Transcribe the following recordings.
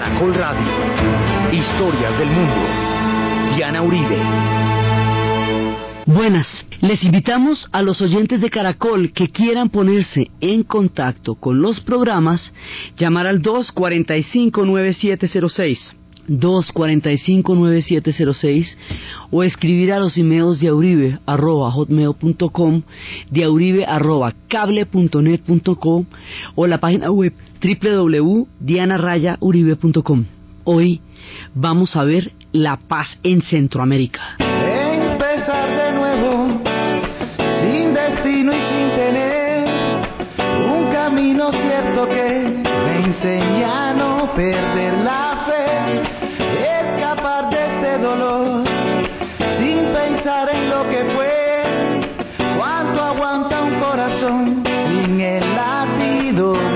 Caracol Radio. Historias del mundo. Diana Uribe. Buenas, les invitamos a los oyentes de Caracol que quieran ponerse en contacto con los programas, llamar al 245-9706. 245-9706 o escribir a los emails de auribe arroba hotmail.com, de auribe o la página web www.dianarayauribe.com. Hoy vamos a ver la paz en Centroamérica. Empezar de nuevo, sin destino y sin tener un camino cierto que me enseña a no perder dolor, sin pensar en lo que fue, cuánto aguanta un corazón sin el latido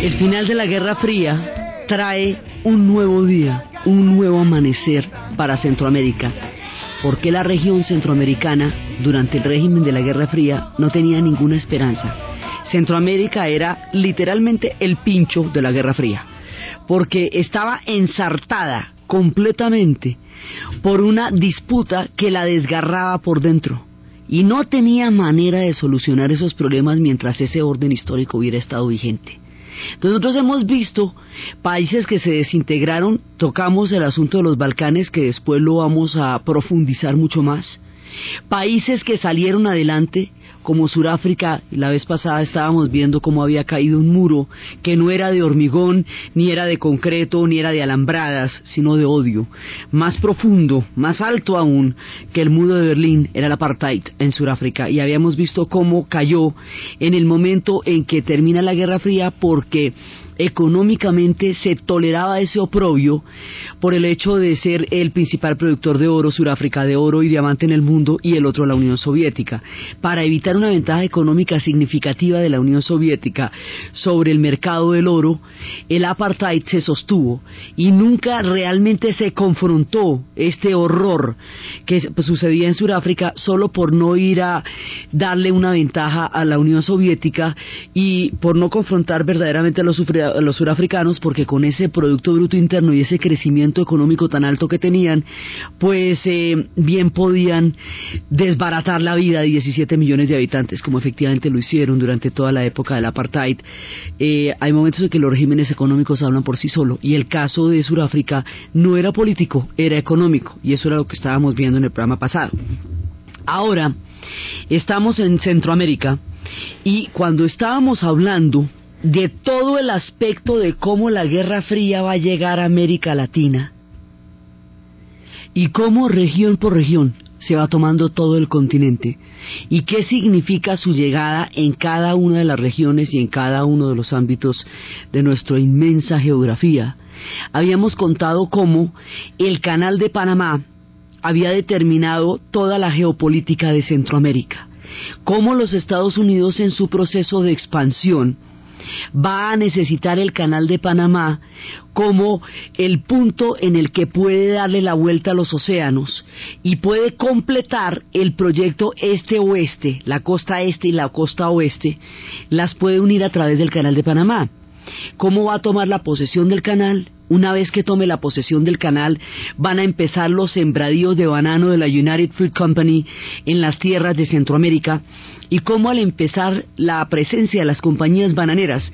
El final de la Guerra Fría trae un nuevo día, un nuevo amanecer para Centroamérica, porque la región centroamericana durante el régimen de la Guerra Fría no tenía ninguna esperanza. Centroamérica era literalmente el pincho de la Guerra Fría, porque estaba ensartada completamente por una disputa que la desgarraba por dentro y no tenía manera de solucionar esos problemas mientras ese orden histórico hubiera estado vigente. Nosotros hemos visto países que se desintegraron, tocamos el asunto de los Balcanes, que después lo vamos a profundizar mucho más, países que salieron adelante, como Sudáfrica, la vez pasada estábamos viendo cómo había caído un muro que no era de hormigón, ni era de concreto, ni era de alambradas, sino de odio, más profundo, más alto aún que el muro de Berlín, era el apartheid en Sudáfrica, y habíamos visto cómo cayó en el momento en que termina la Guerra Fría porque económicamente se toleraba ese oprobio por el hecho de ser el principal productor de oro, Sudáfrica de oro y diamante en el mundo y el otro la Unión Soviética. Para evitar una ventaja económica significativa de la Unión Soviética sobre el mercado del oro, el apartheid se sostuvo y nunca realmente se confrontó este horror que sucedía en Sudáfrica solo por no ir a darle una ventaja a la Unión Soviética y por no confrontar verdaderamente a los, sufri- a los surafricanos porque con ese Producto Bruto Interno y ese crecimiento económico tan alto que tenían, pues eh, bien podían desbaratar la vida de 17 millones de habitantes, como efectivamente lo hicieron durante toda la época del apartheid. Eh, hay momentos en que los regímenes económicos hablan por sí solo y el caso de Sudáfrica no era político, era económico y eso era lo que estábamos viendo en el programa pasado. Ahora, estamos en Centroamérica y cuando estábamos hablando de todo el aspecto de cómo la Guerra Fría va a llegar a América Latina y cómo región por región se va tomando todo el continente y qué significa su llegada en cada una de las regiones y en cada uno de los ámbitos de nuestra inmensa geografía. Habíamos contado cómo el canal de Panamá había determinado toda la geopolítica de Centroamérica, cómo los Estados Unidos en su proceso de expansión va a necesitar el canal de Panamá como el punto en el que puede darle la vuelta a los océanos y puede completar el proyecto este-oeste, la costa este y la costa oeste, las puede unir a través del canal de Panamá. ¿Cómo va a tomar la posesión del canal? Una vez que tome la posesión del canal, van a empezar los sembradíos de banano de la United Fruit Company en las tierras de Centroamérica. Y cómo al empezar la presencia de las compañías bananeras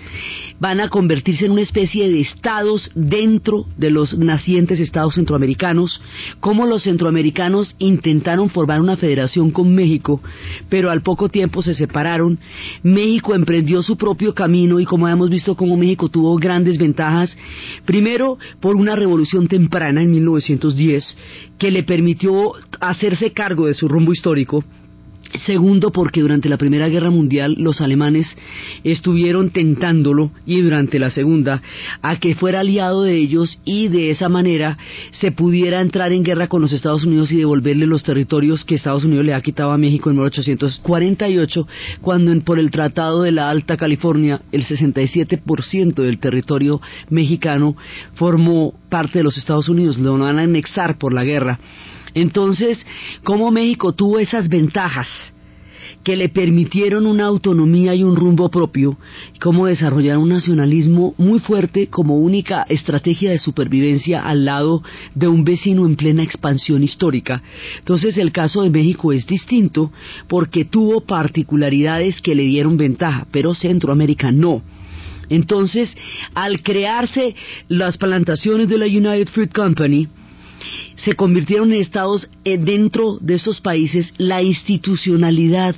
van a convertirse en una especie de estados dentro de los nacientes estados centroamericanos, cómo los centroamericanos intentaron formar una federación con México, pero al poco tiempo se separaron, México emprendió su propio camino y como hemos visto cómo México tuvo grandes ventajas, primero por una revolución temprana en 1910 que le permitió hacerse cargo de su rumbo histórico, Segundo, porque durante la Primera Guerra Mundial los alemanes estuvieron tentándolo y durante la Segunda a que fuera aliado de ellos y de esa manera se pudiera entrar en guerra con los Estados Unidos y devolverle los territorios que Estados Unidos le ha quitado a México en 1848, cuando en, por el Tratado de la Alta California el 67% del territorio mexicano formó parte de los Estados Unidos, lo van a anexar por la guerra. Entonces, ¿cómo México tuvo esas ventajas que le permitieron una autonomía y un rumbo propio, cómo desarrollar un nacionalismo muy fuerte como única estrategia de supervivencia al lado de un vecino en plena expansión histórica. Entonces el caso de México es distinto porque tuvo particularidades que le dieron ventaja, pero Centroamérica no. Entonces, al crearse las plantaciones de la United Fruit Company, se convirtieron en estados eh, dentro de estos países, la institucionalidad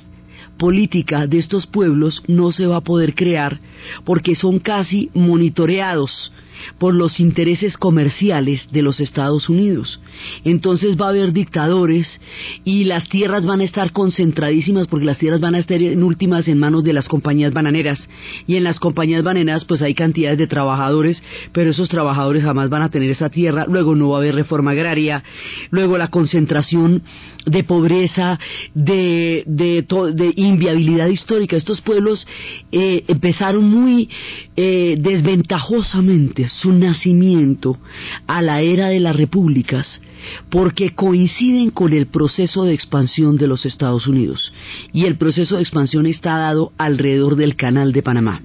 política de estos pueblos no se va a poder crear porque son casi monitoreados por los intereses comerciales de los Estados Unidos. Entonces va a haber dictadores y las tierras van a estar concentradísimas porque las tierras van a estar en últimas en manos de las compañías bananeras. Y en las compañías bananeras pues hay cantidades de trabajadores, pero esos trabajadores jamás van a tener esa tierra, luego no va a haber reforma agraria, luego la concentración de pobreza, de, de, inviabilidad histórica. Estos pueblos eh, empezaron muy eh, desventajosamente su nacimiento a la era de las repúblicas porque coinciden con el proceso de expansión de los Estados Unidos y el proceso de expansión está dado alrededor del canal de Panamá.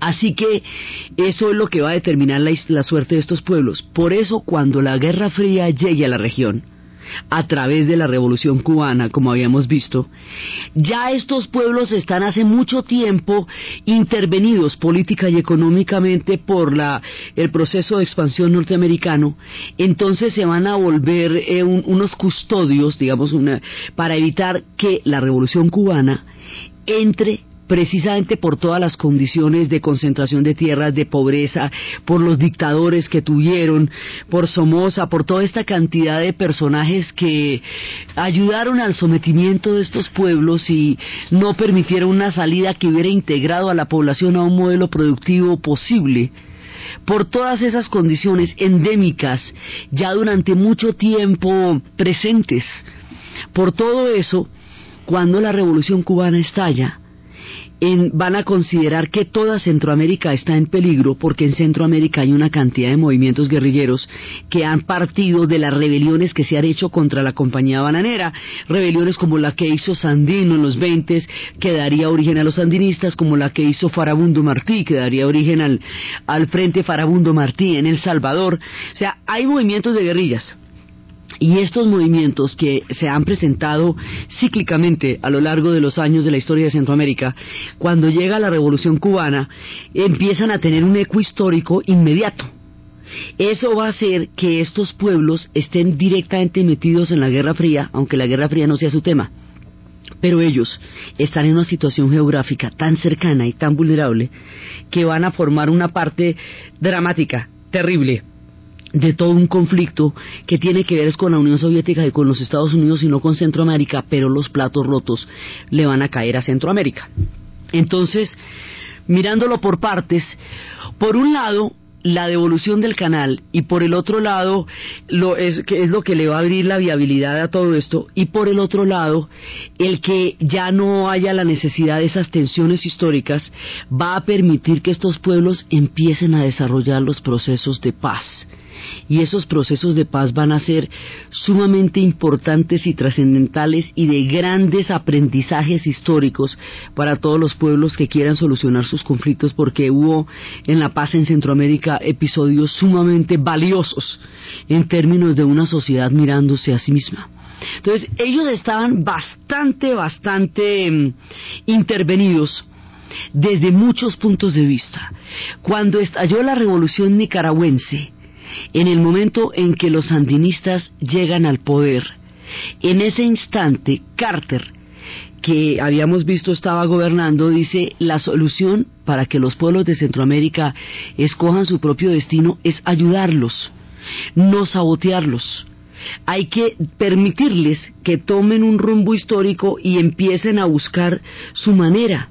Así que eso es lo que va a determinar la, la suerte de estos pueblos. Por eso cuando la Guerra Fría llegue a la región, a través de la revolución cubana, como habíamos visto, ya estos pueblos están hace mucho tiempo intervenidos política y económicamente por la, el proceso de expansión norteamericano, entonces se van a volver eh, unos custodios, digamos, una, para evitar que la revolución cubana entre precisamente por todas las condiciones de concentración de tierras, de pobreza, por los dictadores que tuvieron, por Somoza, por toda esta cantidad de personajes que ayudaron al sometimiento de estos pueblos y no permitieron una salida que hubiera integrado a la población a un modelo productivo posible por todas esas condiciones endémicas ya durante mucho tiempo presentes. Por todo eso, cuando la revolución cubana estalla, van a considerar que toda Centroamérica está en peligro porque en Centroamérica hay una cantidad de movimientos guerrilleros que han partido de las rebeliones que se han hecho contra la compañía bananera, rebeliones como la que hizo Sandino en los 20 que daría origen a los sandinistas, como la que hizo Farabundo Martí, que daría origen al, al Frente Farabundo Martí en El Salvador. O sea, hay movimientos de guerrillas y estos movimientos que se han presentado cíclicamente a lo largo de los años de la historia de Centroamérica, cuando llega la Revolución cubana, empiezan a tener un eco histórico inmediato. Eso va a hacer que estos pueblos estén directamente metidos en la Guerra Fría, aunque la Guerra Fría no sea su tema. Pero ellos están en una situación geográfica tan cercana y tan vulnerable que van a formar una parte dramática, terrible, de todo un conflicto que tiene que ver con la Unión Soviética y con los Estados Unidos y no con Centroamérica, pero los platos rotos le van a caer a Centroamérica. Entonces, mirándolo por partes, por un lado, la devolución del canal y por el otro lado lo es que es lo que le va a abrir la viabilidad a todo esto y por el otro lado el que ya no haya la necesidad de esas tensiones históricas va a permitir que estos pueblos empiecen a desarrollar los procesos de paz y esos procesos de paz van a ser sumamente importantes y trascendentales y de grandes aprendizajes históricos para todos los pueblos que quieran solucionar sus conflictos porque hubo en la paz en Centroamérica episodios sumamente valiosos en términos de una sociedad mirándose a sí misma. Entonces ellos estaban bastante, bastante mm, intervenidos desde muchos puntos de vista. Cuando estalló la revolución nicaragüense, en el momento en que los sandinistas llegan al poder, en ese instante Carter, que habíamos visto estaba gobernando, dice, la solución para que los pueblos de Centroamérica escojan su propio destino es ayudarlos, no sabotearlos. hay que permitirles que tomen un rumbo histórico y empiecen a buscar su manera.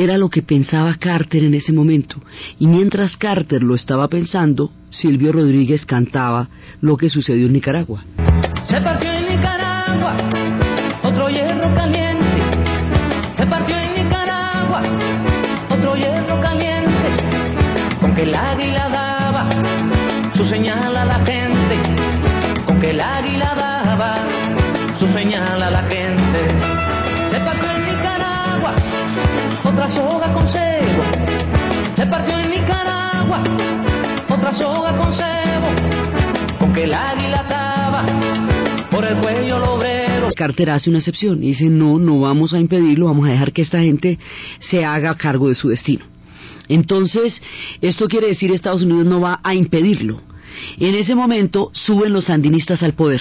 Era lo que pensaba Carter en ese momento. Y mientras Carter lo estaba pensando, Silvio Rodríguez cantaba lo que sucedió en Nicaragua. Se partió en Nicaragua otro hierro caliente. Se partió en Nicaragua otro hierro caliente. Con que el águila daba su señal a la gente. Con que el águila daba su señal a la gente. Se partió en Nicaragua otra soga con cebo. Se partió en Nicaragua otra soga con cebo. Con que el águila por el cuello lo obrero. Carter hace una excepción y dice, no, no vamos a impedirlo, vamos a dejar que esta gente se haga cargo de su destino. Entonces, esto quiere decir Estados Unidos no va a impedirlo. En ese momento suben los sandinistas al poder.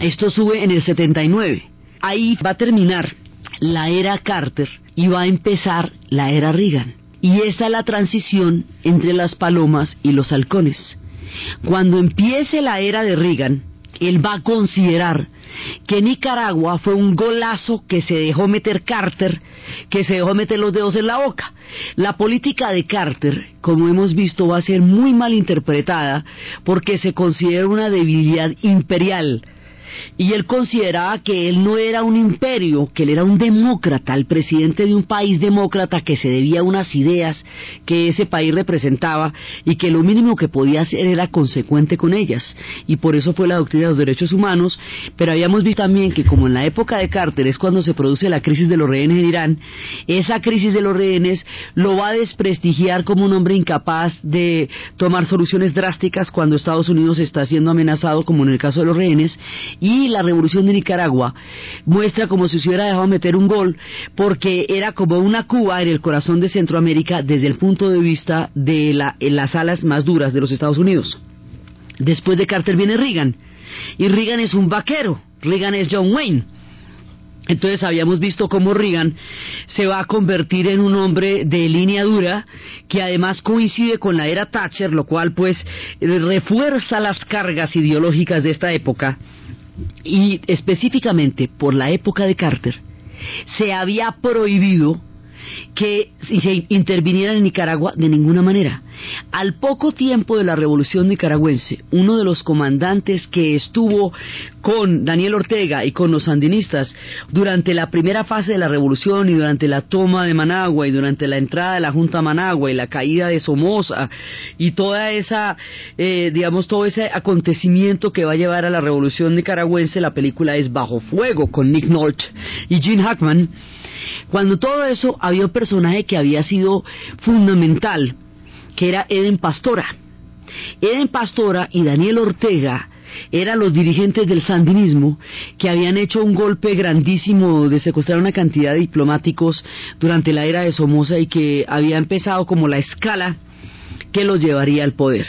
Esto sube en el 79. Ahí va a terminar la era Carter y va a empezar la era Reagan. Y esta es la transición entre las palomas y los halcones. Cuando empiece la era de Reagan, él va a considerar que Nicaragua fue un golazo que se dejó meter Carter, que se dejó meter los dedos en la boca. La política de Carter, como hemos visto, va a ser muy mal interpretada porque se considera una debilidad imperial. Y él consideraba que él no era un imperio, que él era un demócrata, el presidente de un país demócrata que se debía a unas ideas que ese país representaba y que lo mínimo que podía hacer era consecuente con ellas. Y por eso fue la doctrina de los derechos humanos. Pero habíamos visto también que como en la época de Carter es cuando se produce la crisis de los rehenes en Irán, esa crisis de los rehenes lo va a desprestigiar como un hombre incapaz de tomar soluciones drásticas cuando Estados Unidos está siendo amenazado, como en el caso de los rehenes, la revolución de Nicaragua muestra como si se hubiera dejado meter un gol porque era como una Cuba en el corazón de Centroamérica desde el punto de vista de la, las alas más duras de los Estados Unidos. Después de Carter viene Reagan y Reagan es un vaquero, Reagan es John Wayne. Entonces habíamos visto cómo Reagan se va a convertir en un hombre de línea dura que además coincide con la era Thatcher, lo cual pues refuerza las cargas ideológicas de esta época y específicamente por la época de Carter, se había prohibido que se interviniera en Nicaragua de ninguna manera. Al poco tiempo de la revolución nicaragüense, uno de los comandantes que estuvo con Daniel Ortega y con los sandinistas durante la primera fase de la revolución y durante la toma de Managua y durante la entrada de la Junta Managua y la caída de Somoza y toda esa, eh, digamos, todo ese acontecimiento que va a llevar a la revolución nicaragüense, la película es Bajo Fuego con Nick Nolte y Gene Hackman. Cuando todo eso había un personaje que había sido fundamental, que era Eden Pastora. Eden Pastora y Daniel Ortega eran los dirigentes del sandinismo que habían hecho un golpe grandísimo de secuestrar una cantidad de diplomáticos durante la era de Somoza y que había empezado como la escala que los llevaría al poder.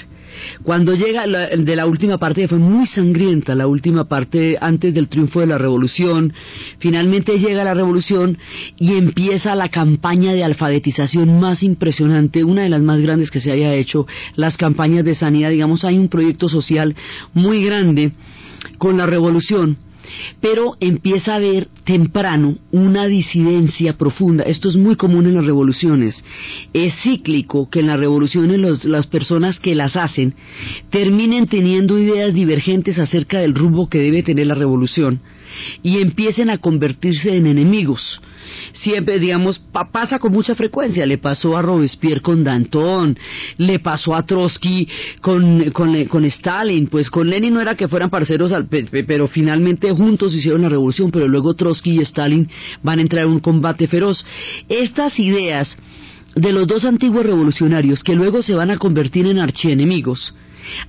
Cuando llega la, de la última parte, fue muy sangrienta, la última parte antes del triunfo de la revolución, finalmente llega la revolución y empieza la campaña de alfabetización más impresionante, una de las más grandes que se haya hecho, las campañas de sanidad, digamos, hay un proyecto social muy grande con la revolución pero empieza a haber temprano una disidencia profunda. Esto es muy común en las revoluciones. Es cíclico que en las revoluciones las personas que las hacen terminen teniendo ideas divergentes acerca del rumbo que debe tener la revolución y empiecen a convertirse en enemigos siempre, digamos, pasa con mucha frecuencia. Le pasó a Robespierre con Danton, le pasó a Trotsky con, con, Stalin, pues con Lenin no era que fueran parceros, pero finalmente juntos hicieron la revolución, pero luego Trotsky y Stalin van a entrar en un combate feroz. Estas ideas de los dos antiguos revolucionarios que luego se van a convertir en archienemigos,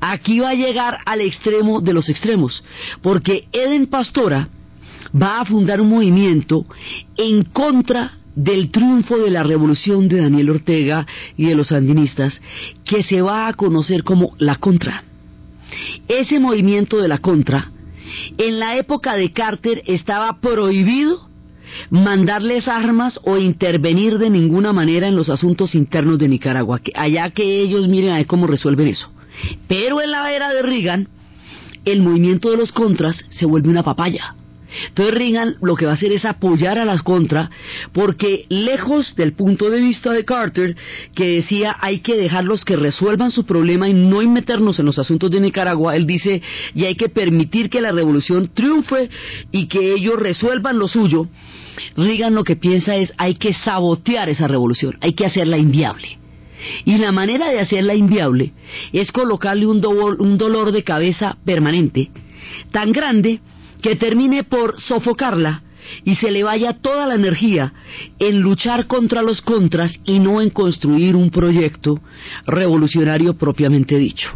aquí va a llegar al extremo de los extremos, porque Eden Pastora va a fundar un movimiento en contra del triunfo de la revolución de Daniel Ortega y de los sandinistas, que se va a conocer como la Contra. Ese movimiento de la Contra, en la época de Carter estaba prohibido mandarles armas o intervenir de ninguna manera en los asuntos internos de Nicaragua, allá que ellos miren a cómo resuelven eso. Pero en la era de Reagan, el movimiento de los contras se vuelve una papaya. Entonces Reagan lo que va a hacer es apoyar a las contra, porque lejos del punto de vista de Carter, que decía hay que dejarlos que resuelvan su problema y no meternos en los asuntos de Nicaragua, él dice y hay que permitir que la revolución triunfe y que ellos resuelvan lo suyo. Reagan lo que piensa es hay que sabotear esa revolución, hay que hacerla inviable. Y la manera de hacerla inviable es colocarle un, un dolor de cabeza permanente, tan grande que termine por sofocarla y se le vaya toda la energía en luchar contra los contras y no en construir un proyecto revolucionario propiamente dicho.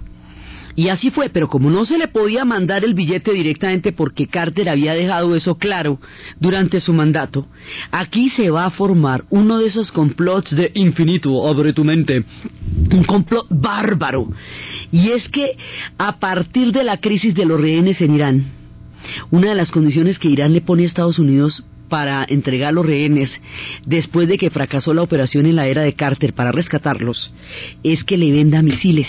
Y así fue, pero como no se le podía mandar el billete directamente porque Carter había dejado eso claro durante su mandato, aquí se va a formar uno de esos complots de infinito, abre tu mente, un complot bárbaro. Y es que a partir de la crisis de los rehenes en Irán, una de las condiciones que Irán le pone a Estados Unidos para entregar los rehenes después de que fracasó la operación en la era de Carter para rescatarlos es que le venda misiles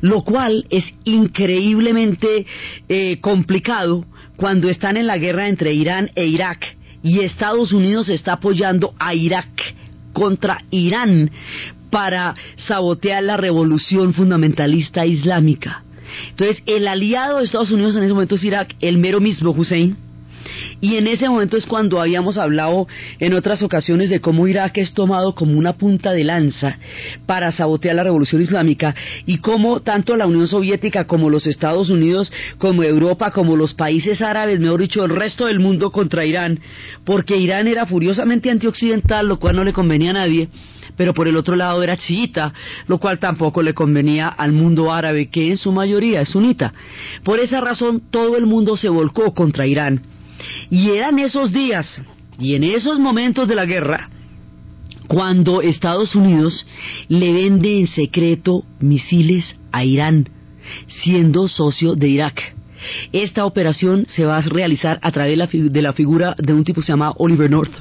lo cual es increíblemente eh, complicado cuando están en la guerra entre Irán e Irak y Estados Unidos está apoyando a Irak contra Irán para sabotear la revolución fundamentalista islámica. Entonces, el aliado de Estados Unidos en ese momento es Irak, el mero mismo Hussein. Y en ese momento es cuando habíamos hablado en otras ocasiones de cómo Irak es tomado como una punta de lanza para sabotear la revolución islámica y cómo tanto la Unión Soviética como los Estados Unidos, como Europa, como los países árabes, mejor dicho, el resto del mundo contra Irán, porque Irán era furiosamente antioccidental, lo cual no le convenía a nadie pero por el otro lado era chiita, lo cual tampoco le convenía al mundo árabe, que en su mayoría es sunita. Por esa razón todo el mundo se volcó contra Irán. Y eran esos días y en esos momentos de la guerra cuando Estados Unidos le vende en secreto misiles a Irán, siendo socio de Irak. Esta operación se va a realizar a través de la, figura de un tipo que se llama Oliver North.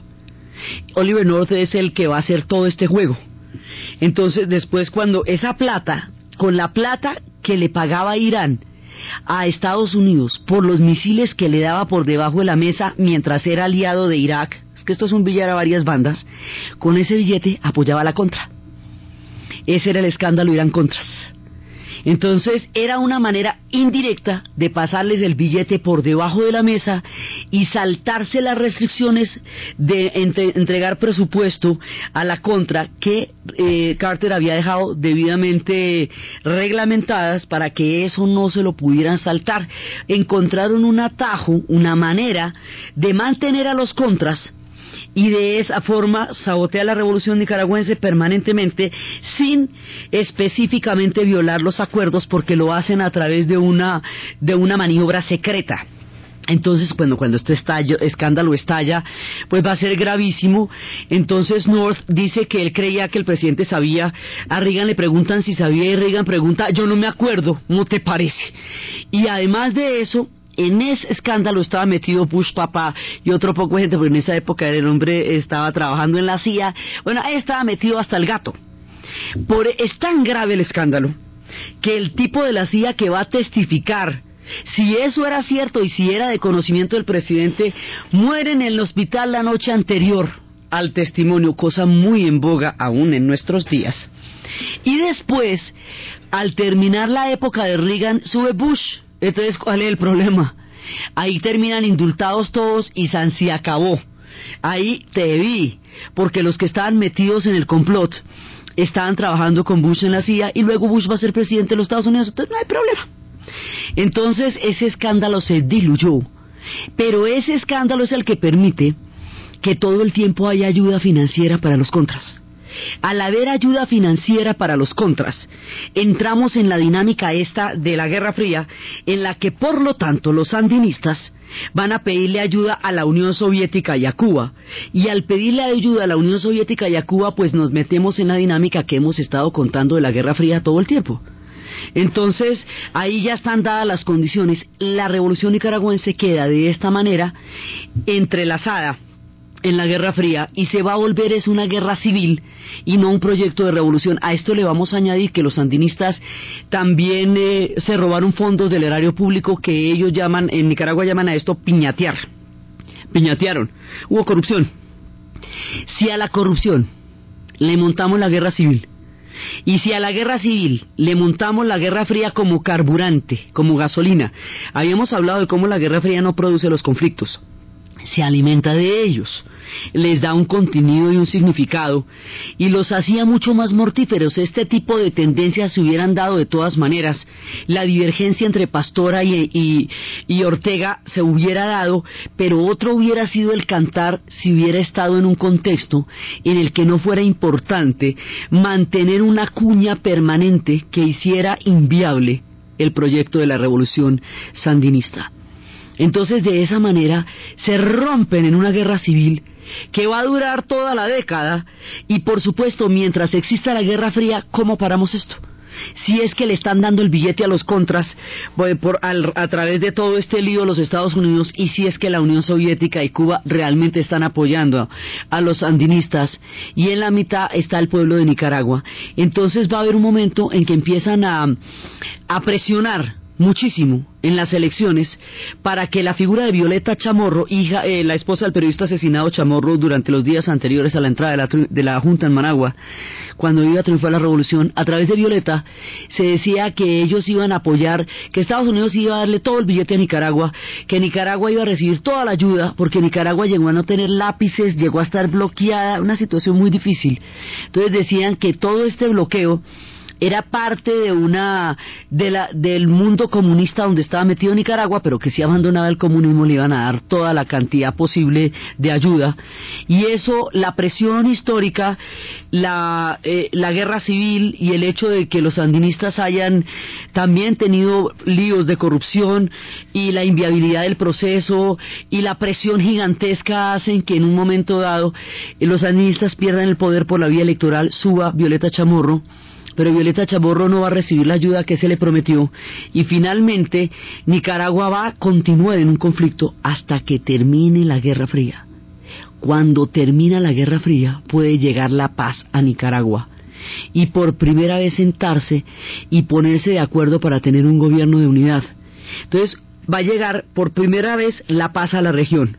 Oliver North es el que va a hacer todo este juego. Entonces, después cuando esa plata, con la plata que le pagaba Irán a Estados Unidos por los misiles que le daba por debajo de la mesa mientras era aliado de Irak, es que esto es un billar a varias bandas, con ese billete apoyaba la contra. Ese era el escándalo Irán Contras. Entonces era una manera indirecta de pasarles el billete por debajo de la mesa y saltarse las restricciones de entregar presupuesto a la contra que eh, Carter había dejado debidamente reglamentadas para que eso no se lo pudieran saltar. Encontraron un atajo, una manera de mantener a los contras y de esa forma sabotea la revolución nicaragüense permanentemente sin específicamente violar los acuerdos porque lo hacen a través de una de una maniobra secreta. Entonces, bueno, cuando este escándalo estalla, pues va a ser gravísimo. Entonces North dice que él creía que el presidente sabía. A Reagan le preguntan si sabía y Reagan pregunta, yo no me acuerdo, ¿no te parece? Y además de eso, en ese escándalo estaba metido Bush papá y otro poco de gente, porque en esa época el hombre estaba trabajando en la CIA. Bueno, ahí estaba metido hasta el gato. Por, es tan grave el escándalo que el tipo de la CIA que va a testificar si eso era cierto y si era de conocimiento del presidente, muere en el hospital la noche anterior al testimonio, cosa muy en boga aún en nuestros días. Y después, al terminar la época de Reagan, sube Bush entonces, ¿cuál es el problema? Ahí terminan indultados todos y San se acabó. Ahí te vi, porque los que estaban metidos en el complot estaban trabajando con Bush en la CIA y luego Bush va a ser presidente de los Estados Unidos, entonces no hay problema. Entonces ese escándalo se diluyó, pero ese escándalo es el que permite que todo el tiempo haya ayuda financiera para los contras. Al haber ayuda financiera para los contras, entramos en la dinámica esta de la Guerra Fría, en la que por lo tanto los sandinistas van a pedirle ayuda a la Unión Soviética y a Cuba. Y al pedirle ayuda a la Unión Soviética y a Cuba, pues nos metemos en la dinámica que hemos estado contando de la Guerra Fría todo el tiempo. Entonces, ahí ya están dadas las condiciones. La revolución nicaragüense queda de esta manera entrelazada en la Guerra Fría y se va a volver es una guerra civil y no un proyecto de revolución. A esto le vamos a añadir que los sandinistas también eh, se robaron fondos del erario público que ellos llaman, en Nicaragua llaman a esto piñatear. Piñatearon. Hubo corrupción. Si a la corrupción le montamos la guerra civil y si a la guerra civil le montamos la guerra fría como carburante, como gasolina, habíamos hablado de cómo la guerra fría no produce los conflictos se alimenta de ellos, les da un contenido y un significado y los hacía mucho más mortíferos. Este tipo de tendencias se hubieran dado de todas maneras. La divergencia entre Pastora y, y, Ortega se hubiera dado, pero otro hubiera sido el cantar si hubiera estado en un contexto en el que no fuera importante mantener una cuña permanente que hiciera inviable el proyecto de la revolución sandinista. Entonces de esa manera se rompen en una guerra civil que va a durar toda la década y por supuesto mientras exista la Guerra Fría, ¿cómo paramos esto? Si es que le están dando el billete a los contras por, a través de todo este lío los Estados Unidos y si es que la Unión Soviética y Cuba realmente están apoyando a los andinistas y en la mitad está el pueblo de Nicaragua, entonces va a haber un momento en que empiezan a, a presionar muchísimo en las elecciones para que la figura de Violeta Chamorro, hija, eh, la esposa del periodista asesinado Chamorro durante los días anteriores a la entrada de la, de la Junta en Managua, cuando iba a triunfar la revolución, a través de Violeta se decía que ellos iban a apoyar, que Estados Unidos iba a darle todo el billete a Nicaragua, que Nicaragua iba a recibir toda la ayuda, porque Nicaragua llegó a no tener lápices, llegó a estar bloqueada, una situación muy difícil. Entonces decían que todo este bloqueo era parte de una de la, del mundo comunista donde estaba metido Nicaragua, pero que si abandonaba el comunismo le iban a dar toda la cantidad posible de ayuda. Y eso, la presión histórica, la, eh, la guerra civil y el hecho de que los sandinistas hayan también tenido líos de corrupción y la inviabilidad del proceso y la presión gigantesca hacen que en un momento dado los sandinistas pierdan el poder por la vía electoral, suba Violeta Chamorro pero Violeta Chamorro no va a recibir la ayuda que se le prometió y finalmente Nicaragua va a continuar en un conflicto hasta que termine la Guerra Fría. Cuando termina la Guerra Fría puede llegar la paz a Nicaragua y por primera vez sentarse y ponerse de acuerdo para tener un gobierno de unidad. Entonces va a llegar por primera vez la paz a la región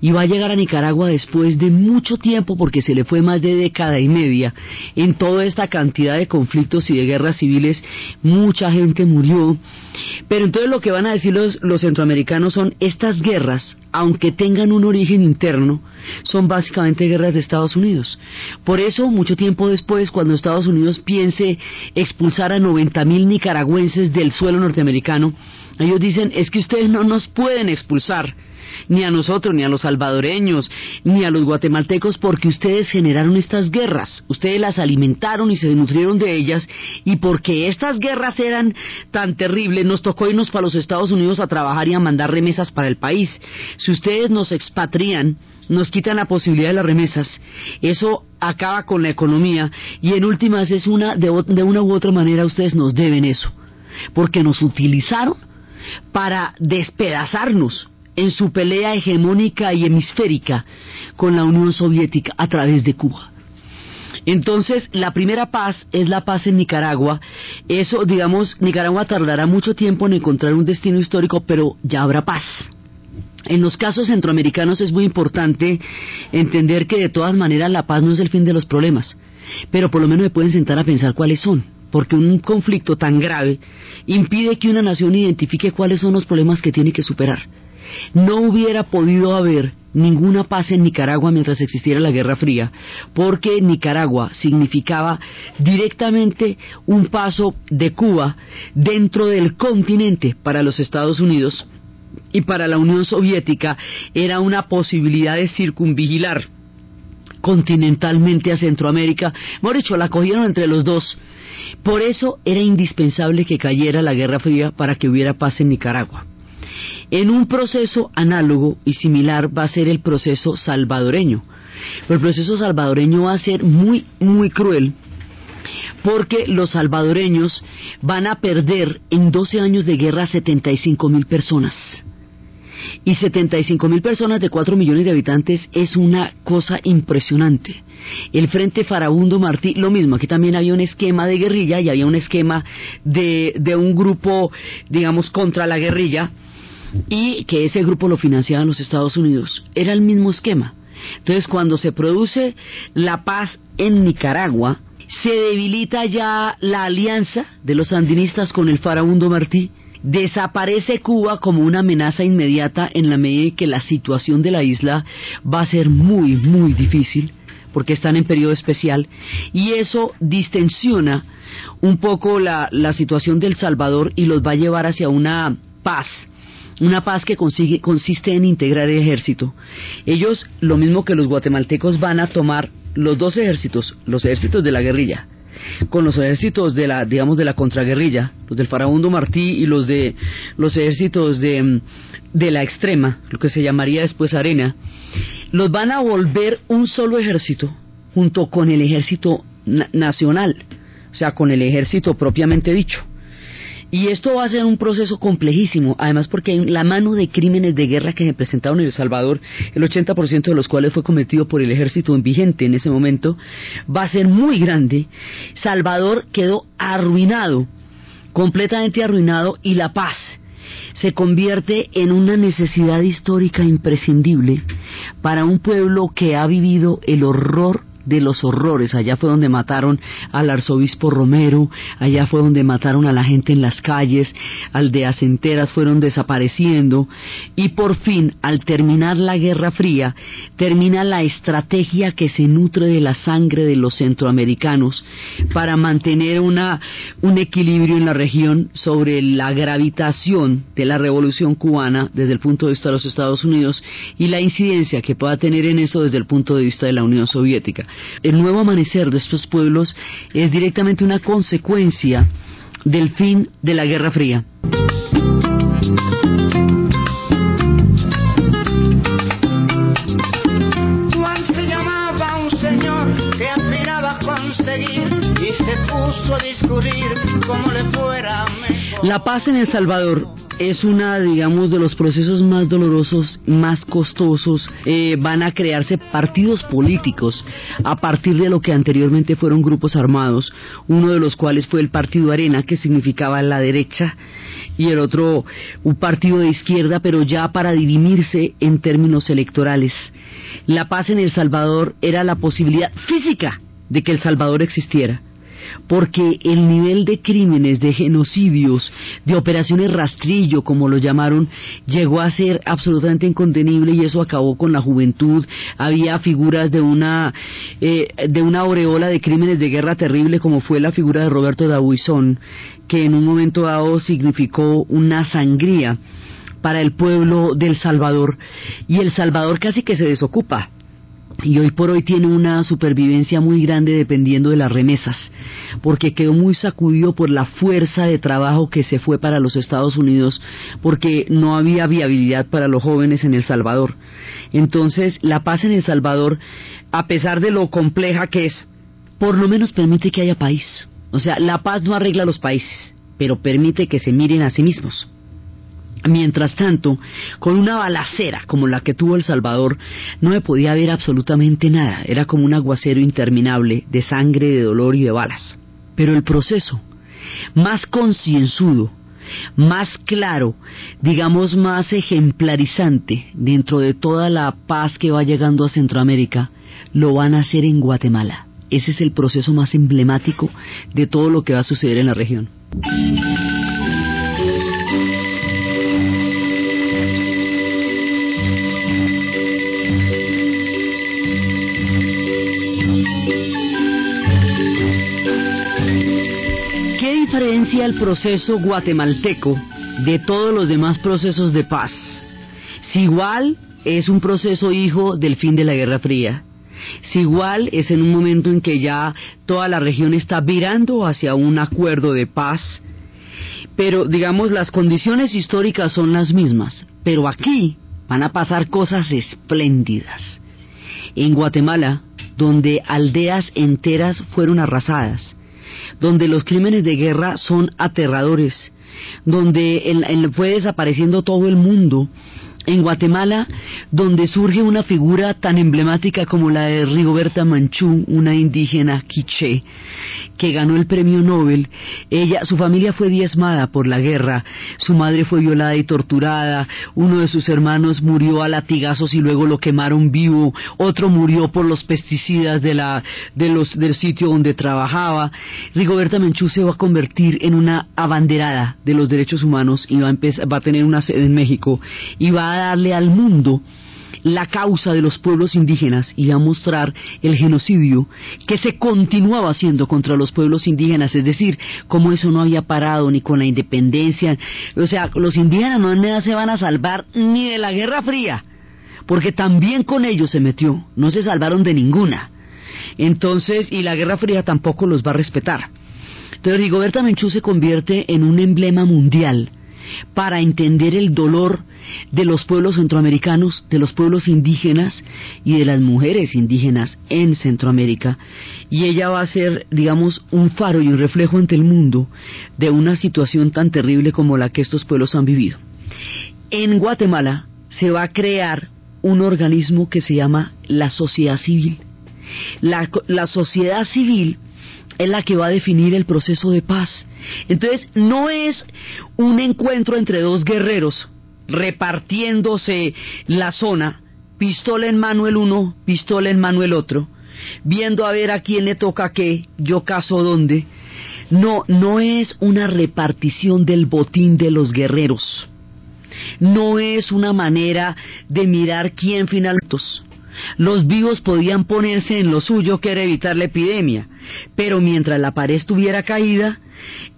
y va a llegar a Nicaragua después de mucho tiempo porque se le fue más de década y media en toda esta cantidad de conflictos y de guerras civiles, mucha gente murió. Pero entonces lo que van a decir los, los centroamericanos son estas guerras, aunque tengan un origen interno, son básicamente guerras de Estados Unidos. Por eso, mucho tiempo después, cuando Estados Unidos piense expulsar a 90.000 nicaragüenses del suelo norteamericano, ellos dicen, es que ustedes no nos pueden expulsar ni a nosotros, ni a los salvadoreños, ni a los guatemaltecos, porque ustedes generaron estas guerras, ustedes las alimentaron y se nutrieron de ellas, y porque estas guerras eran tan terribles, nos tocó irnos para los Estados Unidos a trabajar y a mandar remesas para el país. Si ustedes nos expatrian, nos quitan la posibilidad de las remesas, eso acaba con la economía y en últimas es una de, de una u otra manera ustedes nos deben eso, porque nos utilizaron para despedazarnos en su pelea hegemónica y hemisférica con la Unión Soviética a través de Cuba. Entonces, la primera paz es la paz en Nicaragua. Eso, digamos, Nicaragua tardará mucho tiempo en encontrar un destino histórico, pero ya habrá paz. En los casos centroamericanos es muy importante entender que de todas maneras la paz no es el fin de los problemas, pero por lo menos me pueden sentar a pensar cuáles son, porque un conflicto tan grave impide que una nación identifique cuáles son los problemas que tiene que superar no hubiera podido haber ninguna paz en Nicaragua mientras existiera la Guerra Fría, porque Nicaragua significaba directamente un paso de Cuba dentro del continente para los Estados Unidos y para la Unión Soviética era una posibilidad de circunvigilar continentalmente a Centroamérica. Mejor la cogieron entre los dos. Por eso era indispensable que cayera la Guerra Fría para que hubiera paz en Nicaragua. En un proceso análogo y similar va a ser el proceso salvadoreño. El proceso salvadoreño va a ser muy, muy cruel porque los salvadoreños van a perder en 12 años de guerra 75 mil personas. Y 75 mil personas de 4 millones de habitantes es una cosa impresionante. El Frente Farabundo Martí, lo mismo, aquí también había un esquema de guerrilla y había un esquema de, de un grupo, digamos, contra la guerrilla y que ese grupo lo financiaban los Estados Unidos. Era el mismo esquema. Entonces, cuando se produce la paz en Nicaragua, se debilita ya la alianza de los sandinistas con el farabundo Martí, desaparece Cuba como una amenaza inmediata en la medida en que la situación de la isla va a ser muy, muy difícil, porque están en periodo especial, y eso distensiona un poco la, la situación del Salvador y los va a llevar hacia una paz una paz que consigue, consiste en integrar el ejército. Ellos, lo mismo que los guatemaltecos, van a tomar los dos ejércitos, los ejércitos de la guerrilla, con los ejércitos de la, digamos, de la contraguerrilla, los del farabundo Martí y los de los ejércitos de, de la extrema, lo que se llamaría después arena, los van a volver un solo ejército junto con el ejército nacional, o sea, con el ejército propiamente dicho. Y esto va a ser un proceso complejísimo, además porque hay la mano de crímenes de guerra que se presentaron en El Salvador, el 80% de los cuales fue cometido por el ejército vigente en ese momento, va a ser muy grande. Salvador quedó arruinado, completamente arruinado, y la paz se convierte en una necesidad histórica imprescindible para un pueblo que ha vivido el horror de los horrores. Allá fue donde mataron al arzobispo Romero, allá fue donde mataron a la gente en las calles, aldeas enteras fueron desapareciendo y por fin, al terminar la Guerra Fría, termina la estrategia que se nutre de la sangre de los centroamericanos para mantener una, un equilibrio en la región sobre la gravitación de la revolución cubana desde el punto de vista de los Estados Unidos y la incidencia que pueda tener en eso desde el punto de vista de la Unión Soviética. El nuevo amanecer de estos pueblos es directamente una consecuencia del fin de la Guerra Fría. La paz en El Salvador es una, digamos, de los procesos más dolorosos, más costosos. Eh, van a crearse partidos políticos a partir de lo que anteriormente fueron grupos armados, uno de los cuales fue el Partido Arena, que significaba la derecha, y el otro un partido de izquierda, pero ya para dirimirse en términos electorales. La paz en El Salvador era la posibilidad física de que El Salvador existiera porque el nivel de crímenes, de genocidios, de operaciones rastrillo, como lo llamaron, llegó a ser absolutamente incontenible y eso acabó con la juventud. Había figuras de una, eh, de una aureola de crímenes de guerra terrible, como fue la figura de Roberto Dabuizón, que en un momento dado significó una sangría para el pueblo del Salvador y el Salvador casi que se desocupa y hoy por hoy tiene una supervivencia muy grande dependiendo de las remesas, porque quedó muy sacudido por la fuerza de trabajo que se fue para los Estados Unidos, porque no había viabilidad para los jóvenes en El Salvador. Entonces, la paz en El Salvador, a pesar de lo compleja que es, por lo menos permite que haya país. O sea, la paz no arregla los países, pero permite que se miren a sí mismos. Mientras tanto, con una balacera como la que tuvo El Salvador, no me podía ver absolutamente nada. Era como un aguacero interminable de sangre, de dolor y de balas. Pero el proceso, más concienzudo, más claro, digamos más ejemplarizante dentro de toda la paz que va llegando a Centroamérica, lo van a hacer en Guatemala. Ese es el proceso más emblemático de todo lo que va a suceder en la región. ¿Qué diferencia el proceso guatemalteco de todos los demás procesos de paz? Si igual es un proceso hijo del fin de la Guerra Fría, si igual es en un momento en que ya toda la región está virando hacia un acuerdo de paz, pero digamos las condiciones históricas son las mismas, pero aquí van a pasar cosas espléndidas. En Guatemala, donde aldeas enteras fueron arrasadas, donde los crímenes de guerra son aterradores, donde el- fue desapareciendo todo el mundo en Guatemala, donde surge una figura tan emblemática como la de Rigoberta Manchú, una indígena quiché, que ganó el premio Nobel. Ella, su familia fue diezmada por la guerra, su madre fue violada y torturada, uno de sus hermanos murió a latigazos y luego lo quemaron vivo, otro murió por los pesticidas de la, de los, del sitio donde trabajaba. Rigoberta Manchú se va a convertir en una abanderada de los derechos humanos y va a, empezar, va a tener una sede en México y va a darle al mundo la causa de los pueblos indígenas y a mostrar el genocidio que se continuaba haciendo contra los pueblos indígenas, es decir, como eso no había parado ni con la independencia, o sea, los indígenas no se van a salvar ni de la Guerra Fría, porque también con ellos se metió, no se salvaron de ninguna. Entonces, y la Guerra Fría tampoco los va a respetar. Entonces, Rigoberta Menchú se convierte en un emblema mundial para entender el dolor de los pueblos centroamericanos, de los pueblos indígenas y de las mujeres indígenas en Centroamérica. Y ella va a ser, digamos, un faro y un reflejo ante el mundo de una situación tan terrible como la que estos pueblos han vivido. En Guatemala se va a crear un organismo que se llama la sociedad civil. La, sociedad civil es la que va a definir el proceso de paz. Entonces, no es un encuentro entre dos guerreros repartiéndose la zona, pistola en mano el uno, pistola en mano el otro, viendo a ver a quién le toca qué, yo caso dónde. No, no es una repartición del botín de los guerreros. No es una manera de mirar quién finalmente los vivos podían ponerse en lo suyo que era evitar la epidemia, pero mientras la pared estuviera caída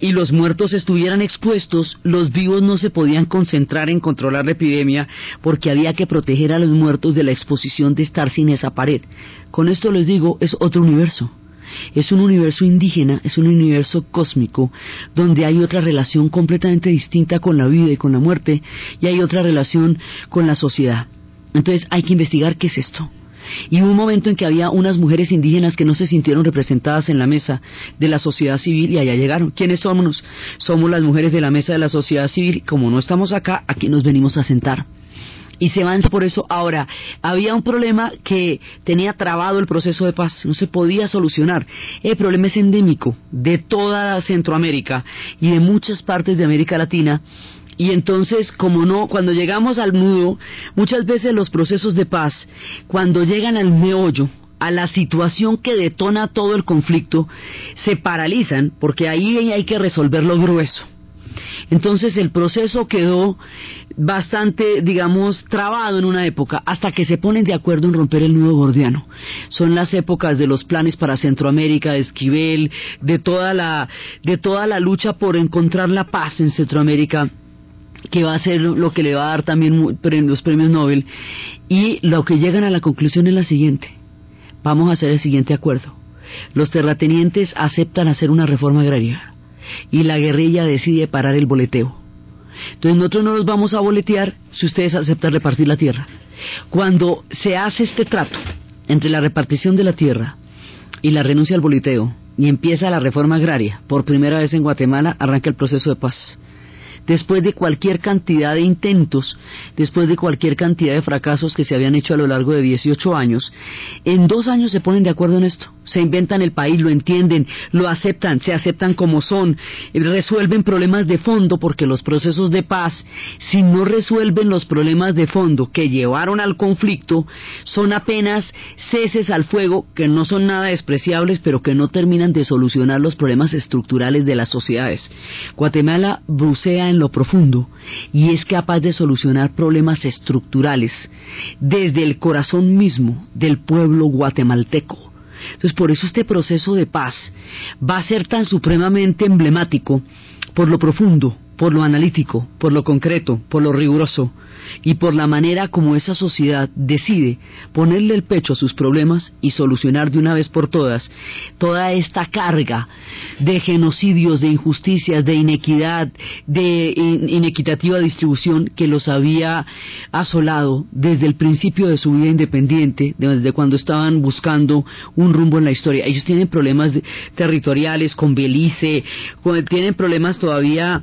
y los muertos estuvieran expuestos, los vivos no se podían concentrar en controlar la epidemia porque había que proteger a los muertos de la exposición de estar sin esa pared. Con esto les digo, es otro universo. Es un universo indígena, es un universo cósmico, donde hay otra relación completamente distinta con la vida y con la muerte, y hay otra relación con la sociedad. Entonces hay que investigar qué es esto. Y hubo un momento en que había unas mujeres indígenas que no se sintieron representadas en la mesa de la sociedad civil y allá llegaron. ¿Quiénes somos? Somos las mujeres de la mesa de la sociedad civil. Como no estamos acá, aquí nos venimos a sentar. Y se avanza por eso. Ahora, había un problema que tenía trabado el proceso de paz, no se podía solucionar. El problema es endémico de toda Centroamérica y de muchas partes de América Latina y entonces, como no, cuando llegamos al nudo, muchas veces los procesos de paz, cuando llegan al meollo, a la situación que detona todo el conflicto, se paralizan porque ahí hay que resolver lo grueso. Entonces el proceso quedó bastante, digamos, trabado en una época, hasta que se ponen de acuerdo en romper el nudo gordiano. Son las épocas de los planes para Centroamérica, de Esquivel, de toda la, de toda la lucha por encontrar la paz en Centroamérica que va a ser lo que le va a dar también los premios Nobel, y lo que llegan a la conclusión es la siguiente. Vamos a hacer el siguiente acuerdo. Los terratenientes aceptan hacer una reforma agraria y la guerrilla decide parar el boleteo. Entonces nosotros no nos vamos a boletear si ustedes aceptan repartir la tierra. Cuando se hace este trato entre la repartición de la tierra y la renuncia al boleteo y empieza la reforma agraria, por primera vez en Guatemala arranca el proceso de paz después de cualquier cantidad de intentos, después de cualquier cantidad de fracasos que se habían hecho a lo largo de 18 años, en dos años se ponen de acuerdo en esto, se inventan el país, lo entienden, lo aceptan, se aceptan como son, resuelven problemas de fondo, porque los procesos de paz, si no resuelven los problemas de fondo que llevaron al conflicto, son apenas ceses al fuego que no son nada despreciables, pero que no terminan de solucionar los problemas estructurales de las sociedades. Guatemala bucea en lo profundo y es capaz de solucionar problemas estructurales desde el corazón mismo del pueblo guatemalteco. Entonces, por eso este proceso de paz va a ser tan supremamente emblemático por lo profundo, por lo analítico, por lo concreto, por lo riguroso, y por la manera como esa sociedad decide ponerle el pecho a sus problemas y solucionar de una vez por todas toda esta carga de genocidios, de injusticias, de inequidad, de inequitativa distribución que los había asolado desde el principio de su vida independiente, desde cuando estaban buscando un rumbo en la historia. Ellos tienen problemas territoriales con Belice, tienen problemas todavía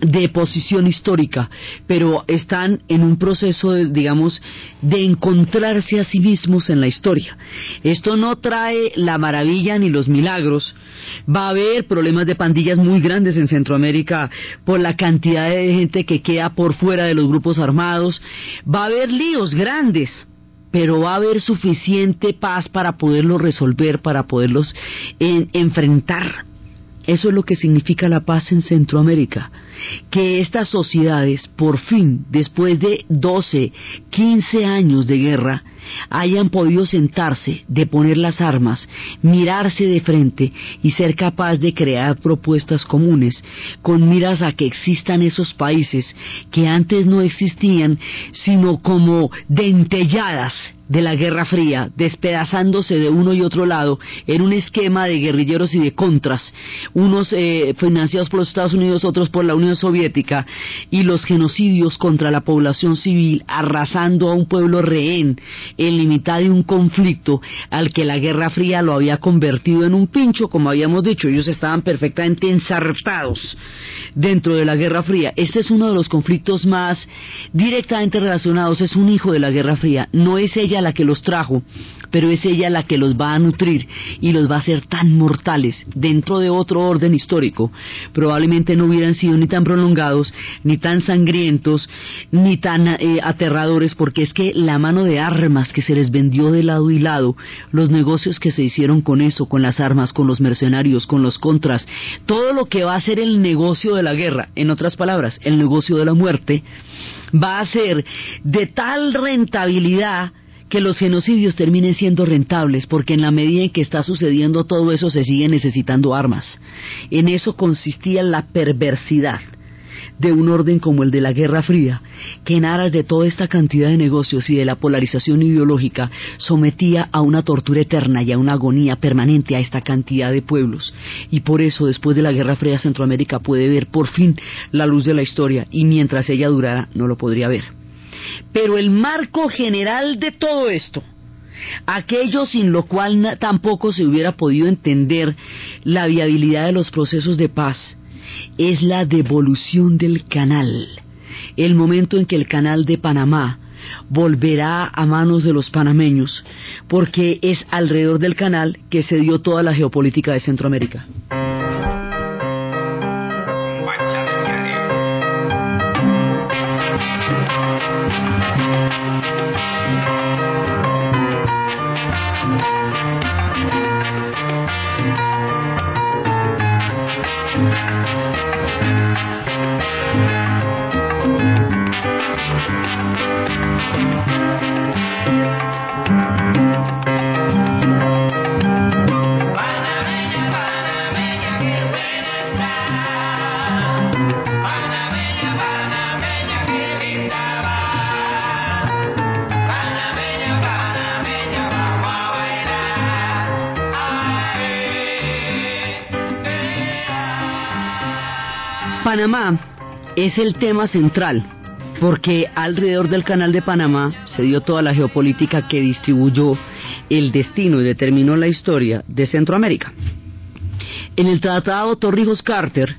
de posición histórica, pero están en un proceso, de, digamos, de encontrarse a sí mismos en la historia. Esto no trae la maravilla ni los milagros. Va a haber problemas de pandillas muy grandes en Centroamérica por la cantidad de gente que queda por fuera de los grupos armados. Va a haber líos grandes pero va a haber suficiente paz para poderlos resolver, para poderlos enfrentar. Eso es lo que significa la paz en Centroamérica. Que estas sociedades, por fin, después de 12, 15 años de guerra, hayan podido sentarse, de poner las armas, mirarse de frente y ser capaz de crear propuestas comunes con miras a que existan esos países que antes no existían, sino como dentelladas de la Guerra Fría, despedazándose de uno y otro lado en un esquema de guerrilleros y de contras, unos eh, financiados por los Estados Unidos, otros por la Unión Soviética, y los genocidios contra la población civil, arrasando a un pueblo rehén en mitad de un conflicto al que la Guerra Fría lo había convertido en un pincho, como habíamos dicho, ellos estaban perfectamente ensartados dentro de la Guerra Fría. Este es uno de los conflictos más directamente relacionados, es un hijo de la Guerra Fría, no es la que los trajo, pero es ella la que los va a nutrir y los va a hacer tan mortales dentro de otro orden histórico. Probablemente no hubieran sido ni tan prolongados, ni tan sangrientos, ni tan eh, aterradores, porque es que la mano de armas que se les vendió de lado y lado, los negocios que se hicieron con eso, con las armas, con los mercenarios, con los contras, todo lo que va a ser el negocio de la guerra, en otras palabras, el negocio de la muerte, va a ser de tal rentabilidad que los genocidios terminen siendo rentables, porque en la medida en que está sucediendo todo eso se sigue necesitando armas. En eso consistía la perversidad de un orden como el de la Guerra Fría, que en aras de toda esta cantidad de negocios y de la polarización ideológica sometía a una tortura eterna y a una agonía permanente a esta cantidad de pueblos. Y por eso, después de la Guerra Fría, Centroamérica puede ver por fin la luz de la historia y mientras ella durara no lo podría ver. Pero el marco general de todo esto, aquello sin lo cual tampoco se hubiera podido entender la viabilidad de los procesos de paz, es la devolución del canal, el momento en que el canal de Panamá volverá a manos de los panameños, porque es alrededor del canal que se dio toda la geopolítica de Centroamérica. Panamá es el tema central, porque alrededor del canal de Panamá se dio toda la geopolítica que distribuyó el destino y determinó la historia de Centroamérica. En el Tratado Torrijos-Carter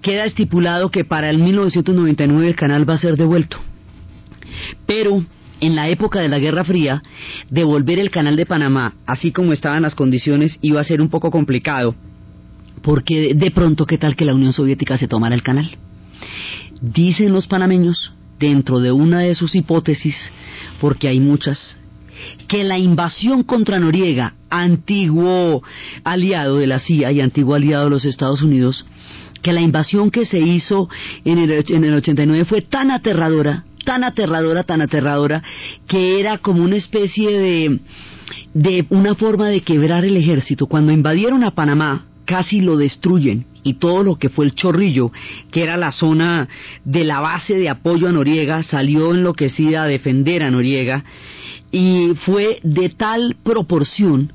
queda estipulado que para el 1999 el canal va a ser devuelto. Pero en la época de la Guerra Fría, devolver el canal de Panamá, así como estaban las condiciones, iba a ser un poco complicado porque de pronto, ¿qué tal que la Unión Soviética se tomara el canal? Dicen los panameños, dentro de una de sus hipótesis, porque hay muchas, que la invasión contra Noriega, antiguo aliado de la CIA y antiguo aliado de los Estados Unidos, que la invasión que se hizo en el, en el 89 fue tan aterradora, tan aterradora, tan aterradora, que era como una especie de, de una forma de quebrar el ejército. Cuando invadieron a Panamá, casi lo destruyen y todo lo que fue el chorrillo, que era la zona de la base de apoyo a Noriega, salió enloquecida a defender a Noriega y fue de tal proporción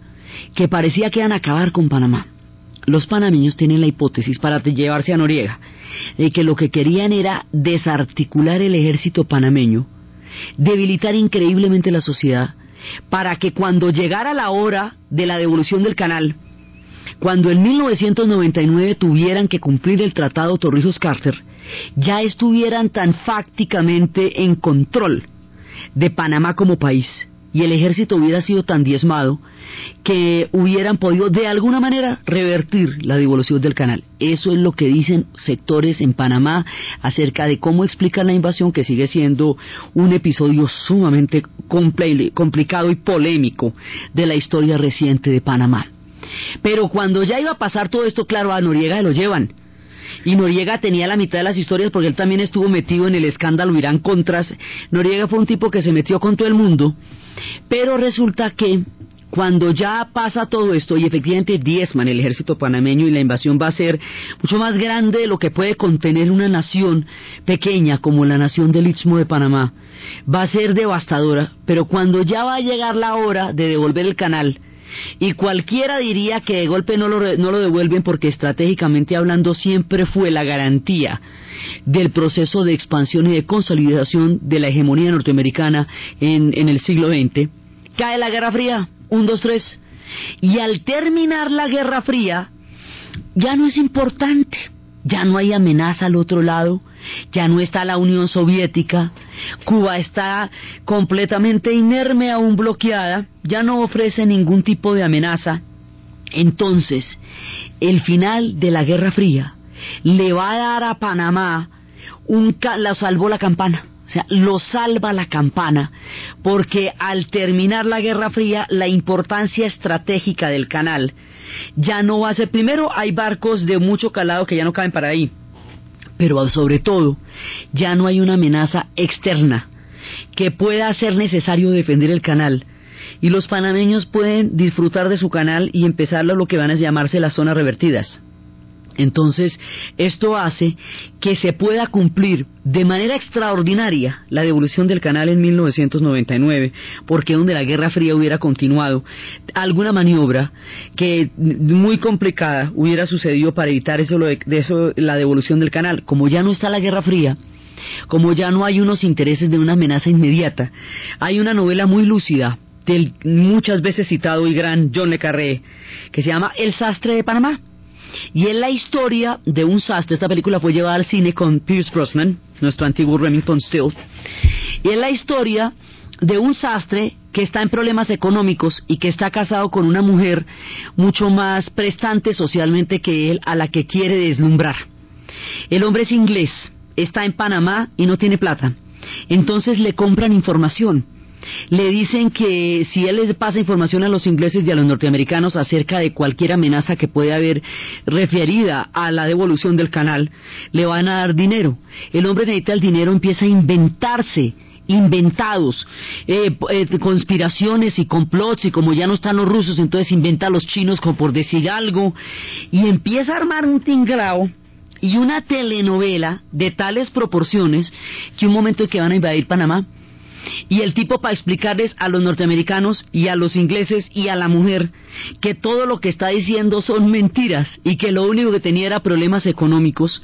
que parecía que iban a acabar con Panamá. Los panameños tienen la hipótesis para llevarse a Noriega de que lo que querían era desarticular el ejército panameño, debilitar increíblemente la sociedad, para que cuando llegara la hora de la devolución del canal, cuando en 1999 tuvieran que cumplir el Tratado Torrijos-Carter, ya estuvieran tan fácticamente en control de Panamá como país y el ejército hubiera sido tan diezmado que hubieran podido de alguna manera revertir la devolución del canal. Eso es lo que dicen sectores en Panamá acerca de cómo explican la invasión, que sigue siendo un episodio sumamente complicado y polémico de la historia reciente de Panamá. Pero cuando ya iba a pasar todo esto, claro, a Noriega lo llevan. Y Noriega tenía la mitad de las historias porque él también estuvo metido en el escándalo Irán Contras. Noriega fue un tipo que se metió con todo el mundo. Pero resulta que cuando ya pasa todo esto y efectivamente diezman el ejército panameño y la invasión va a ser mucho más grande de lo que puede contener una nación pequeña como la nación del Istmo de Panamá, va a ser devastadora, pero cuando ya va a llegar la hora de devolver el canal, y cualquiera diría que de golpe no lo, no lo devuelven porque estratégicamente hablando siempre fue la garantía del proceso de expansión y de consolidación de la hegemonía norteamericana en, en el siglo XX, cae la Guerra Fría un, dos, tres. Y al terminar la Guerra Fría, ya no es importante, ya no hay amenaza al otro lado, ya no está la Unión Soviética, Cuba está completamente inerme aún bloqueada, ya no ofrece ningún tipo de amenaza. Entonces, el final de la Guerra Fría le va a dar a Panamá un la salvó la campana. O sea, lo salva la campana, porque al terminar la Guerra Fría, la importancia estratégica del canal ya no va a ser, primero hay barcos de mucho calado que ya no caben para ahí, pero sobre todo ya no hay una amenaza externa que pueda ser necesario defender el canal. Y los panameños pueden disfrutar de su canal y empezar lo que van a llamarse las zonas revertidas. Entonces, esto hace que se pueda cumplir de manera extraordinaria la devolución del canal en 1999, porque donde la Guerra Fría hubiera continuado, alguna maniobra que muy complicada hubiera sucedido para evitar eso, de eso la devolución del canal. Como ya no está la Guerra Fría, como ya no hay unos intereses de una amenaza inmediata, hay una novela muy lúcida del muchas veces citado y gran John Le Carré, que se llama El sastre de Panamá y es la historia de un sastre. Esta película fue llevada al cine con Pierce Brosnan, nuestro antiguo Remington Steele. Y es la historia de un sastre que está en problemas económicos y que está casado con una mujer mucho más prestante socialmente que él, a la que quiere deslumbrar. El hombre es inglés, está en Panamá y no tiene plata. Entonces le compran información le dicen que si él les pasa información a los ingleses y a los norteamericanos acerca de cualquier amenaza que puede haber referida a la devolución del canal, le van a dar dinero. El hombre necesita el dinero, empieza a inventarse inventados, eh, eh, conspiraciones y complots y como ya no están los rusos, entonces inventa a los chinos como por decir algo y empieza a armar un tingrao y una telenovela de tales proporciones que un momento en que van a invadir Panamá y el tipo para explicarles a los norteamericanos y a los ingleses y a la mujer que todo lo que está diciendo son mentiras y que lo único que tenía era problemas económicos.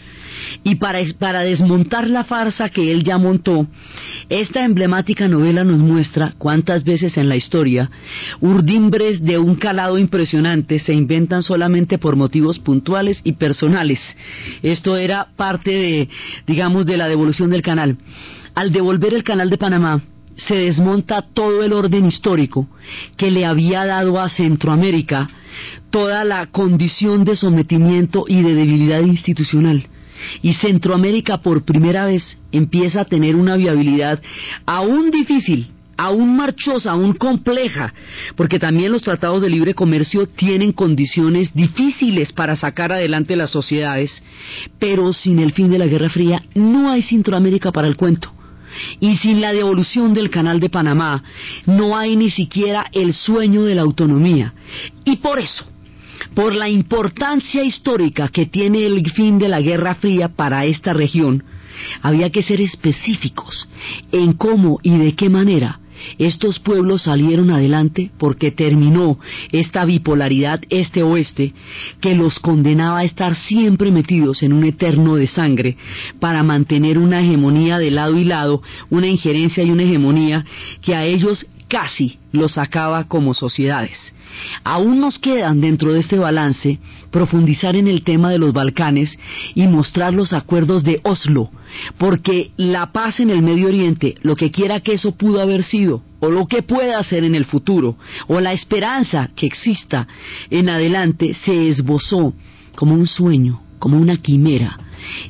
Y para, para desmontar la farsa que él ya montó, esta emblemática novela nos muestra cuántas veces en la historia urdimbres de un calado impresionante se inventan solamente por motivos puntuales y personales. Esto era parte de, digamos, de la devolución del canal. Al devolver el canal de Panamá, se desmonta todo el orden histórico que le había dado a Centroamérica toda la condición de sometimiento y de debilidad institucional. Y Centroamérica por primera vez empieza a tener una viabilidad aún difícil, aún marchosa, aún compleja, porque también los tratados de libre comercio tienen condiciones difíciles para sacar adelante las sociedades, pero sin el fin de la Guerra Fría no hay Centroamérica para el cuento. Y sin la devolución del canal de Panamá no hay ni siquiera el sueño de la autonomía. Y por eso, por la importancia histórica que tiene el fin de la Guerra Fría para esta región, había que ser específicos en cómo y de qué manera estos pueblos salieron adelante porque terminó esta bipolaridad este-oeste que los condenaba a estar siempre metidos en un eterno de sangre para mantener una hegemonía de lado y lado, una injerencia y una hegemonía que a ellos casi los acaba como sociedades. Aún nos quedan dentro de este balance profundizar en el tema de los Balcanes y mostrar los acuerdos de Oslo, porque la paz en el Medio Oriente, lo que quiera que eso pudo haber sido, o lo que pueda ser en el futuro, o la esperanza que exista en adelante, se esbozó como un sueño, como una quimera,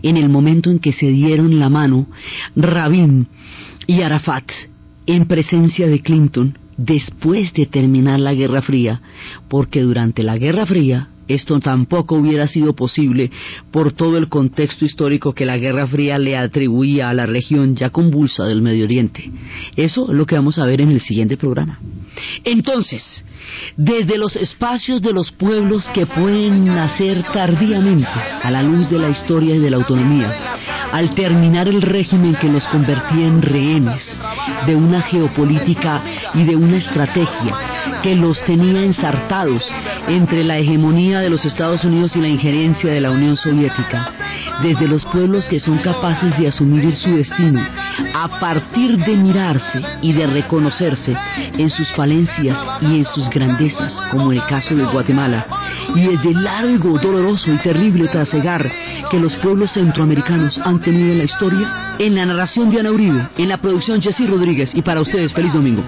en el momento en que se dieron la mano Rabin y Arafat en presencia de Clinton después de terminar la Guerra Fría, porque durante la Guerra Fría esto tampoco hubiera sido posible por todo el contexto histórico que la Guerra Fría le atribuía a la región ya convulsa del Medio Oriente. Eso es lo que vamos a ver en el siguiente programa. Entonces, desde los espacios de los pueblos que pueden nacer tardíamente a la luz de la historia y de la autonomía, al terminar el régimen que los convertía en rehenes de una geopolítica y de una estrategia que los tenía ensartados entre la hegemonía de los Estados Unidos y la injerencia de la Unión Soviética, desde los pueblos que son capaces de asumir su destino a partir de mirarse y de reconocerse en sus falencias y en sus grandezas, como el caso de Guatemala, y desde el largo, doloroso y terrible trasegar que los pueblos centroamericanos han tenido en la historia, en la narración de Ana Uribe, en la producción Jessy Rodríguez, y para ustedes, feliz domingo.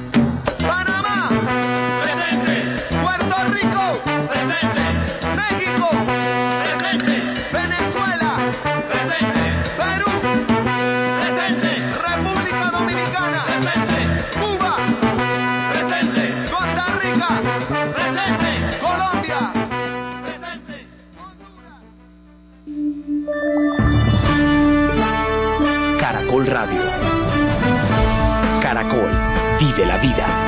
Radio. Caracol, vive la vida.